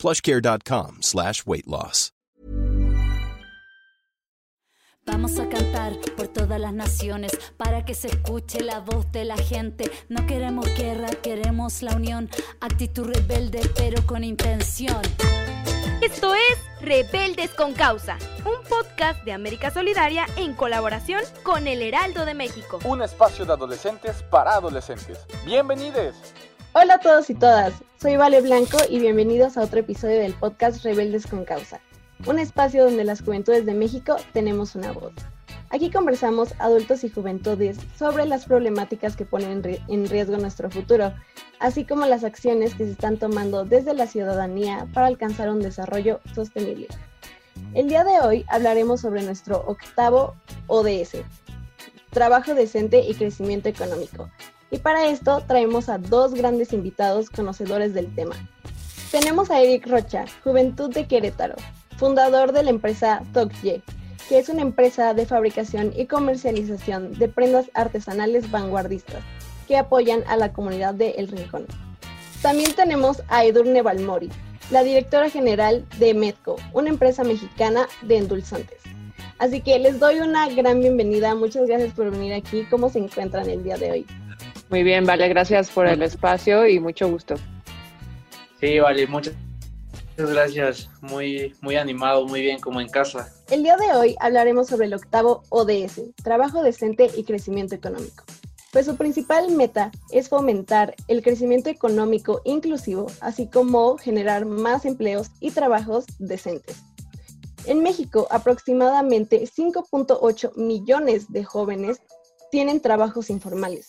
plushcare.com slash weight loss. Vamos a cantar por todas las naciones para que se escuche la voz de la gente. No queremos guerra, queremos la unión. Actitud rebelde, pero con intención. Esto es Rebeldes con Causa, un podcast de América Solidaria en colaboración con El Heraldo de México. Un espacio de adolescentes para adolescentes. Bienvenidos. Hola a todos y todas, soy Vale Blanco y bienvenidos a otro episodio del podcast Rebeldes con Causa, un espacio donde las juventudes de México tenemos una voz. Aquí conversamos adultos y juventudes sobre las problemáticas que ponen en riesgo nuestro futuro, así como las acciones que se están tomando desde la ciudadanía para alcanzar un desarrollo sostenible. El día de hoy hablaremos sobre nuestro octavo ODS, Trabajo Decente y Crecimiento Económico, y para esto traemos a dos grandes invitados conocedores del tema. Tenemos a Eric Rocha, Juventud de Querétaro, fundador de la empresa Tokye, que es una empresa de fabricación y comercialización de prendas artesanales vanguardistas que apoyan a la comunidad de El Rincón. También tenemos a Edurne Balmori, la directora general de Medco, una empresa mexicana de endulzantes. Así que les doy una gran bienvenida, muchas gracias por venir aquí. ¿Cómo se encuentran el día de hoy? Muy bien, vale, gracias por el espacio y mucho gusto. Sí, vale, muchas gracias. Muy, muy animado, muy bien, como en casa. El día de hoy hablaremos sobre el octavo ODS, Trabajo Decente y Crecimiento Económico. Pues su principal meta es fomentar el crecimiento económico inclusivo, así como generar más empleos y trabajos decentes. En México, aproximadamente 5.8 millones de jóvenes tienen trabajos informales,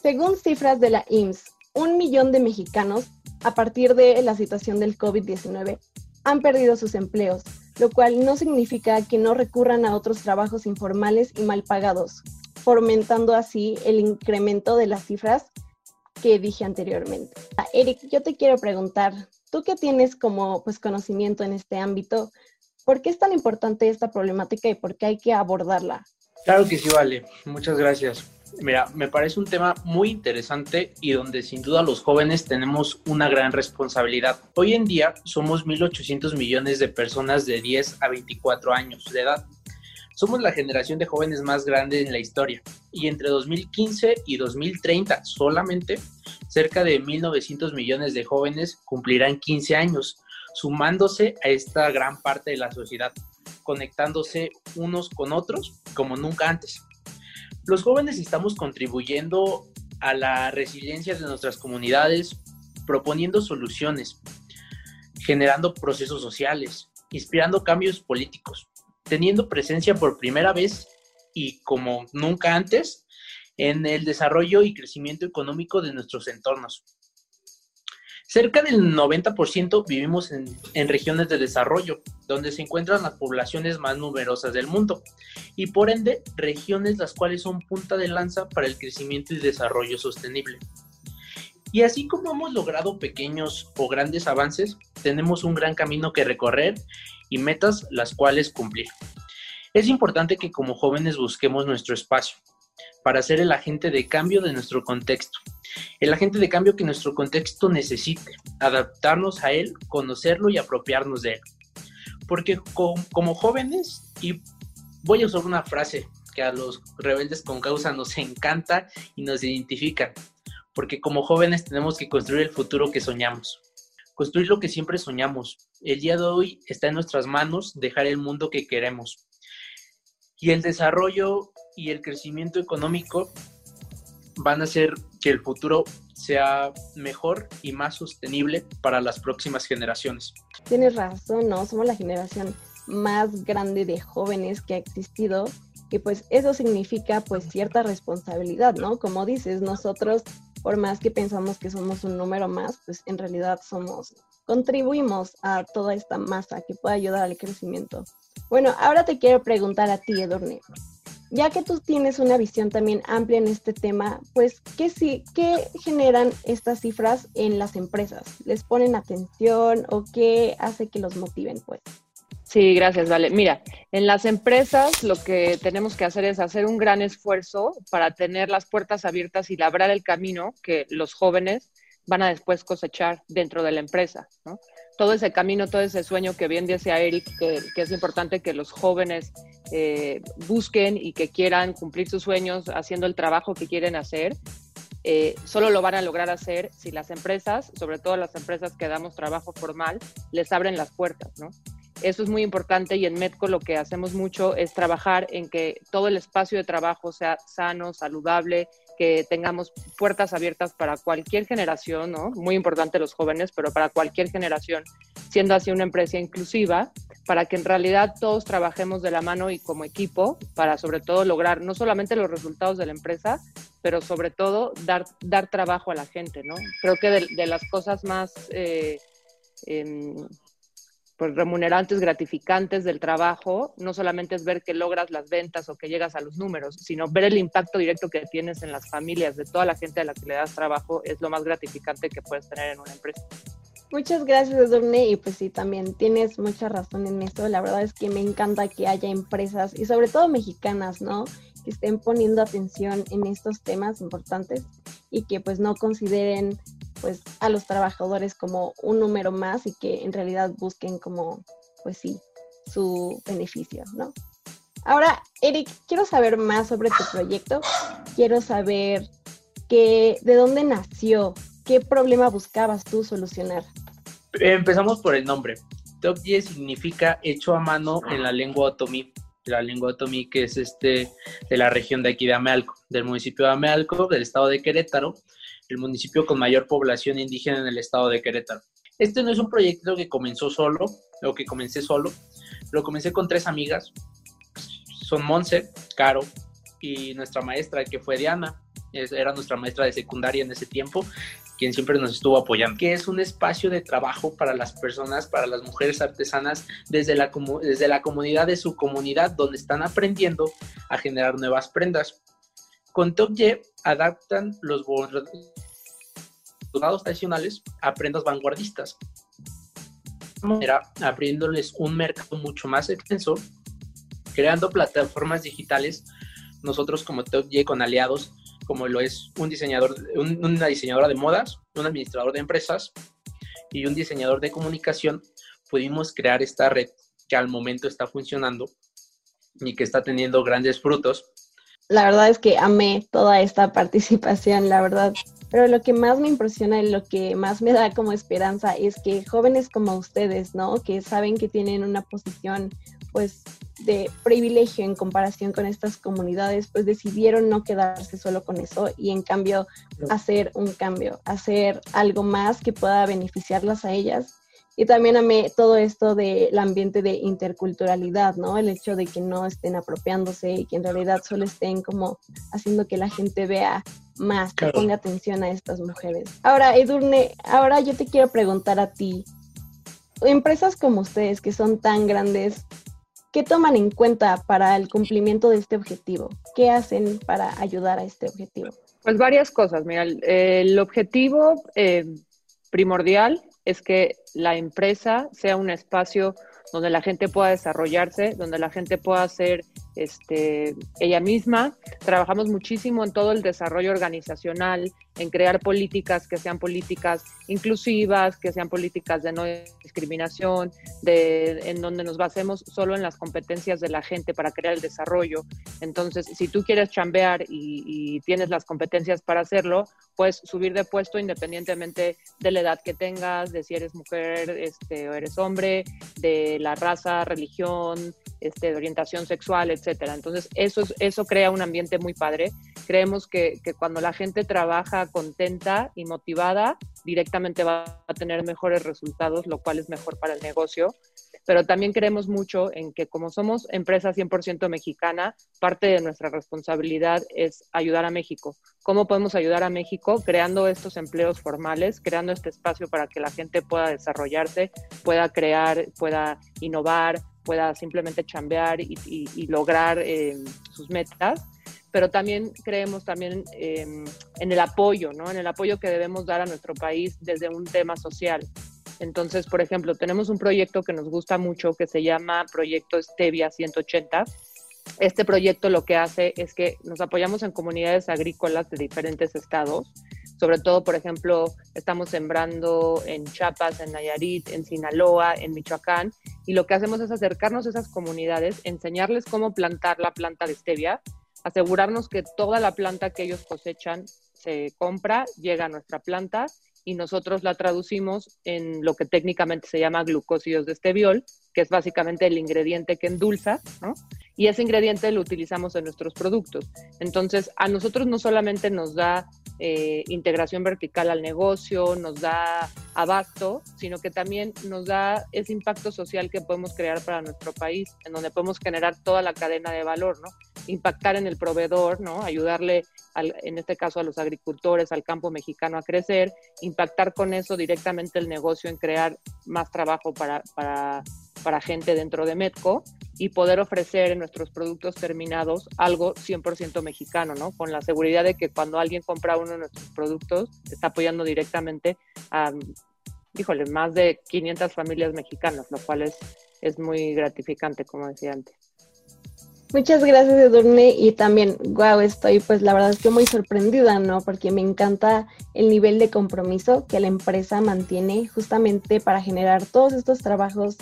según cifras de la IMSS, un millón de mexicanos, a partir de la situación del COVID-19, han perdido sus empleos, lo cual no significa que no recurran a otros trabajos informales y mal pagados, fomentando así el incremento de las cifras que dije anteriormente. Ah, Eric, yo te quiero preguntar, tú que tienes como pues, conocimiento en este ámbito, ¿por qué es tan importante esta problemática y por qué hay que abordarla? Claro que sí, vale. Muchas gracias. Mira, me parece un tema muy interesante y donde sin duda los jóvenes tenemos una gran responsabilidad. Hoy en día somos 1.800 millones de personas de 10 a 24 años de edad. Somos la generación de jóvenes más grande en la historia y entre 2015 y 2030 solamente cerca de 1.900 millones de jóvenes cumplirán 15 años, sumándose a esta gran parte de la sociedad, conectándose unos con otros como nunca antes. Los jóvenes estamos contribuyendo a la resiliencia de nuestras comunidades, proponiendo soluciones, generando procesos sociales, inspirando cambios políticos, teniendo presencia por primera vez y como nunca antes en el desarrollo y crecimiento económico de nuestros entornos. Cerca del 90% vivimos en, regiones de desarrollo, donde se encuentran las poblaciones más numerosas del mundo, y por ende, regiones las cuales son punta de lanza para el crecimiento y desarrollo sostenible. Y así como hemos logrado pequeños o grandes avances, tenemos un gran camino que recorrer y metas las cuales cumplir. Es importante que como jóvenes busquemos nuestro espacio, para ser el agente de cambio de nuestro contexto. El agente de cambio que nuestro contexto necesite, adaptarnos a él, conocerlo y apropiarnos de él. Porque como, jóvenes, y voy a usar una frase que a los rebeldes con causa nos encanta y nos identifica, porque como jóvenes tenemos que construir el futuro que soñamos, construir lo que siempre soñamos. El día de hoy está en nuestras manos dejar el mundo que queremos. Y el desarrollo y el crecimiento económico van a hacer que el futuro sea mejor y más sostenible para las próximas generaciones. Tienes razón, ¿no? Somos la generación más grande de jóvenes que ha existido y pues eso significa pues cierta responsabilidad, ¿no? Como dices, nosotros por más que pensamos que somos un número más, pues en realidad somos contribuimos a toda esta masa que pueda ayudar al crecimiento. Bueno, ahora te quiero preguntar a ti, Edurne. Ya que tú tienes una visión también amplia en este tema, pues, ¿qué, sí, ¿qué generan estas cifras en las empresas? ¿Les ponen atención o qué hace que los motiven, pues? Sí, gracias, Vale. Mira, en las empresas lo que tenemos que hacer es hacer un gran esfuerzo para tener las puertas abiertas y labrar el camino que los jóvenes van a después cosechar dentro de la empresa. ¿no? Todo ese camino, todo ese sueño que bien decía Eric, que, es importante que los jóvenes eh, busquen y que quieran cumplir sus sueños haciendo el trabajo que quieren hacer, eh, solo lo van a lograr hacer si las empresas, sobre todo las empresas que damos trabajo formal, les abren las puertas, ¿no? Eso es muy importante y en Medco lo que hacemos mucho es trabajar en que todo el espacio de trabajo sea sano, saludable, que tengamos puertas abiertas para cualquier generación, ¿no? Muy importante los jóvenes, pero para cualquier generación, siendo así una empresa inclusiva, para que en realidad todos trabajemos de la mano y como equipo para sobre todo lograr no solamente los resultados de la empresa, pero sobre todo dar, dar trabajo a la gente, ¿no? Creo que de, las cosas más... Eh, em, remunerantes, gratificantes del trabajo, no solamente es ver que logras las ventas o que llegas a los números, sino ver el impacto directo que tienes en las familias de toda la gente a la que le das trabajo es lo más gratificante que puedes tener en una empresa. Muchas gracias, Edurne. Y pues sí, también tienes mucha razón en esto. La verdad es que me encanta que haya empresas, y sobre todo mexicanas, ¿no? Que estén poniendo atención en estos temas importantes y que pues no consideren pues a los trabajadores como un número más y que en realidad busquen como, pues sí, su beneficio, ¿no? Ahora, Eric, quiero saber más sobre tu proyecto. Quiero saber que, de dónde nació, qué problema buscabas tú solucionar. Empezamos por el nombre. Top 10 significa hecho a mano en la lengua otomí. La lengua otomí que es este de la región de aquí de Amealco, del municipio de Amealco, del estado de Querétaro, el municipio con mayor población indígena en el estado de Querétaro. Este no es un proyecto que comenzó solo, o que comencé solo, lo comencé con tres amigas, son Monse, Caro y nuestra maestra, que fue Diana, era nuestra maestra de secundaria en ese tiempo, quien siempre nos estuvo apoyando, que es un espacio de trabajo para las personas, para las mujeres artesanas desde la, desde la comunidad de su comunidad, donde están aprendiendo a generar nuevas prendas. Con Top adaptan los bordados tradicionales a prendas vanguardistas, era abriéndoles un mercado mucho más extenso, creando plataformas digitales. Nosotros como Top con aliados, como lo es un diseñador, una diseñadora de modas, un administrador de empresas y un diseñador de comunicación, pudimos crear esta red que al momento está funcionando y que está teniendo grandes frutos la verdad es que amé toda esta participación, la verdad. Pero lo que más me impresiona y lo que más me da como esperanza es que jóvenes como ustedes, ¿no? Que saben que tienen una posición pues de privilegio en comparación con estas comunidades, pues decidieron no quedarse solo con eso y en cambio hacer un cambio, hacer algo más que pueda beneficiarlas a ellas y también amé todo esto del ambiente de interculturalidad, ¿no? El hecho de que no estén apropiándose y que en realidad solo estén como haciendo que la gente vea más, que ponga atención a estas mujeres. Ahora, Edurne, ahora yo te quiero preguntar a ti, empresas como ustedes que son tan grandes, ¿qué toman en cuenta para el cumplimiento de este objetivo? ¿Qué hacen para ayudar a este objetivo? Pues varias cosas. Mira, el, objetivo eh, primordial es que la empresa sea un espacio donde la gente pueda desarrollarse, donde la gente pueda ser este, ella misma. Trabajamos muchísimo en todo el desarrollo organizacional, en crear políticas que sean políticas inclusivas, que sean políticas de no discriminación, de, en donde nos basemos solo en las competencias de la gente para crear el desarrollo. Entonces, si tú quieres chambear y, y tienes las competencias para hacerlo, puedes subir de puesto independientemente de la edad que tengas, de si eres mujer este, o eres hombre, de la raza, religión, este, de orientación sexual, etcétera. Entonces, eso, eso crea un ambiente muy padre. Creemos que, que, cuando la gente trabaja contenta y motivada, directamente va a tener mejores resultados, lo cual es mejor para el negocio. pero también creemos mucho en que como somos empresa 100% mexicana, parte de nuestra responsabilidad es ayudar a México. ¿Cómo podemos ayudar a México? Creando estos empleos formales, creando este espacio para que la gente pueda desarrollarse, pueda crear, pueda innovar, pueda simplemente chambear y, lograr eh, sus metas pero también creemos también em, en el apoyo, ¿no? En el apoyo que debemos dar a nuestro país desde un tema social. Entonces, por ejemplo, tenemos un proyecto que nos gusta mucho que se llama Proyecto Stevia 180. Este proyecto lo que hace es que nos apoyamos en comunidades agrícolas de diferentes estados. Sobre todo, por ejemplo, estamos sembrando en Chiapas, en Nayarit, en Sinaloa, en Michoacán, y lo que hacemos es acercarnos a esas comunidades, enseñarles cómo plantar la planta de stevia, asegurarnos que toda la planta que ellos cosechan se compra, llega a nuestra planta y nosotros la traducimos en lo que técnicamente se llama glucósidos de esteviol, que es básicamente el ingrediente que endulza, ¿no? Y ese ingrediente lo utilizamos en nuestros productos. Entonces, a nosotros no solamente nos da eh, integración vertical al negocio, nos da abasto, sino que también nos da ese impacto social que podemos crear para nuestro país, en donde podemos generar toda la cadena de valor, ¿no? Impactar en el proveedor, ¿no? Ayudarle, en este caso, a los agricultores, al campo mexicano a crecer, impactar con eso directamente el negocio en crear más trabajo para, para, para gente dentro de Medco y poder ofrecer en nuestros productos terminados algo 100% mexicano, ¿no? Con la seguridad de que cuando alguien compra uno de nuestros productos, está apoyando directamente a, híjole, más de 500 familias mexicanas, lo cual es, es muy gratificante, como decía antes. Muchas gracias, Edurne, y también, wow, estoy pues la verdad es que muy sorprendida, ¿no? Porque me encanta el nivel de compromiso que la empresa mantiene justamente para generar todos estos trabajos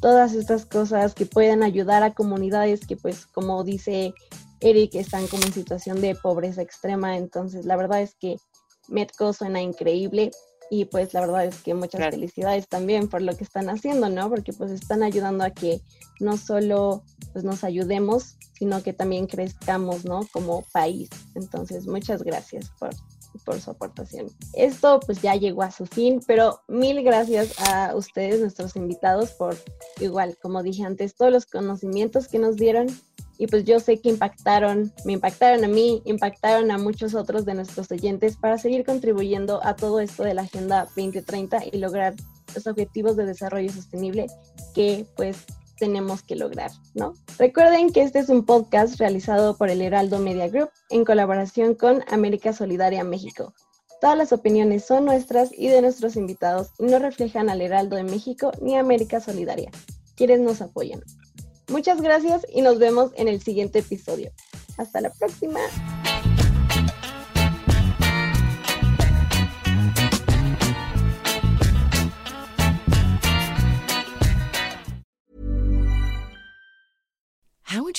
todas estas cosas que pueden ayudar a comunidades que pues como dice Eric están como en situación de pobreza extrema. Entonces la verdad es que Metco suena increíble y pues la verdad es que muchas felicidades también por lo que están haciendo, ¿no? Porque pues están ayudando a que no solo pues nos ayudemos, sino que también crezcamos, ¿no? Como país. Entonces muchas gracias por por su aportación. Esto pues ya llegó a su fin, pero mil gracias a ustedes, nuestros invitados, por igual, como dije antes, todos los conocimientos que nos dieron y pues yo sé que impactaron, me impactaron a mí, impactaron a muchos otros de nuestros oyentes para seguir contribuyendo a todo esto de la Agenda 2030 y lograr los objetivos de desarrollo sostenible que pues tenemos que lograr, ¿no? Recuerden que este es un podcast realizado por el Heraldo Media Group en colaboración con América Solidaria México. Todas las opiniones son nuestras y de nuestros invitados y no reflejan al Heraldo de México ni América Solidaria, quienes nos apoyan. Muchas gracias y nos vemos en el siguiente episodio. Hasta la próxima.